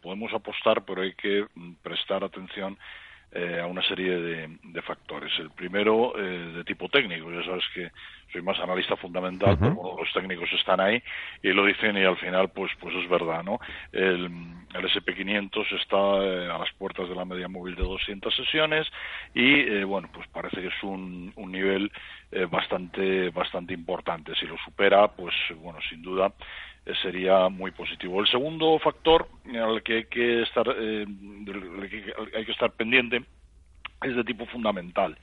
Podemos apostar, pero hay que mm, prestar atención eh, a una serie de, factores. El primero, eh, de tipo técnico. Ya sabes que soy más analista fundamental, pero los técnicos están ahí y lo dicen y al final, pues, pues es verdad, ¿no? El, el SP500 está eh, a las puertas de la media móvil de 200 sesiones y, bueno, pues parece que es un, un nivel bastante, bastante importante. Si lo supera, pues, bueno, sin duda eh, sería muy positivo. El segundo factor al que hay que estar, eh, hay que estar pendiente es de tipo fundamental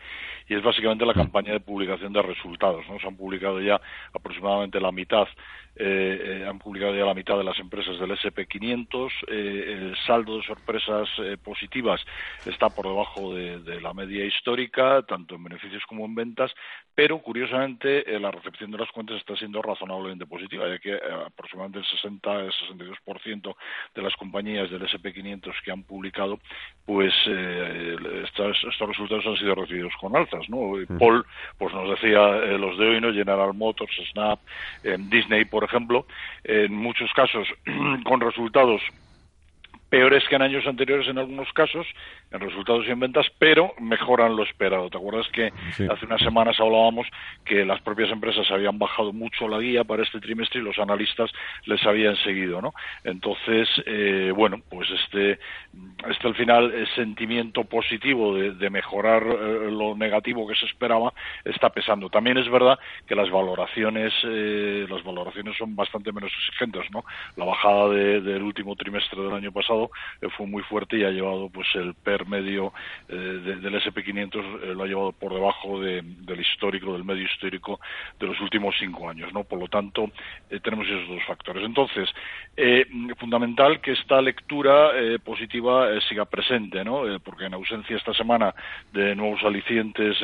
y es básicamente la mm. campaña de publicación de resultados. ¿no? Se han publicado ya aproximadamente la mitad eh, eh, han publicado ya la mitad de las empresas del SP500. Eh, el saldo de sorpresas positivas está por debajo de, la media histórica, tanto en beneficios como en ventas, pero curiosamente la recepción de las cuentas está siendo razonablemente positiva, ya que aproximadamente el 60-62% de las compañías del SP500 que han publicado, pues estos, resultados han sido recibidos con alzas. ¿no? Paul pues nos decía los de hoy, ¿no? General Motors, Snap, Disney, por ejemplo, en muchos casos con resultados peores que en años anteriores en algunos casos, en resultados y en ventas, pero mejoran lo esperado. ¿Te acuerdas que hace unas semanas hablábamos que las propias empresas habían bajado mucho la guía para este trimestre y los analistas les habían seguido, ¿no? Entonces, eh, bueno, pues este, este al final el sentimiento positivo de, mejorar eh, lo negativo que se esperaba está pesando. También es verdad que las valoraciones, eh, las valoraciones son bastante menos exigentes, ¿no? La bajada del último trimestre del año pasado eh, fue muy fuerte y ha llevado pues el PER medio eh, del SP500 eh, lo ha llevado por debajo del histórico, del medio histórico de los últimos cinco años, ¿no? Por lo tanto, tenemos esos dos factores. Entonces, fundamental que esta lectura positiva siga presente, ¿no? porque en ausencia esta semana de nuevos alicientes,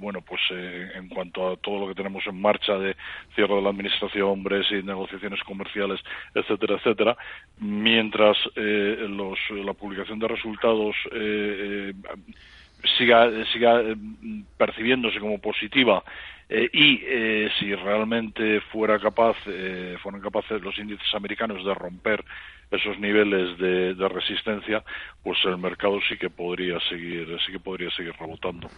bueno, pues en cuanto a todo lo que tenemos en marcha de cierre de la administración, hombres y negociaciones comerciales, etcétera, etcétera, mientras eh, los, la publicación de resultados eh, eh, siga, siga percibiéndose como positiva y si realmente fuera capaz, fueran capaces los índices americanos de romper esos niveles de, de, resistencia, pues el mercado sí que podría seguir, sí que podría seguir rebotando.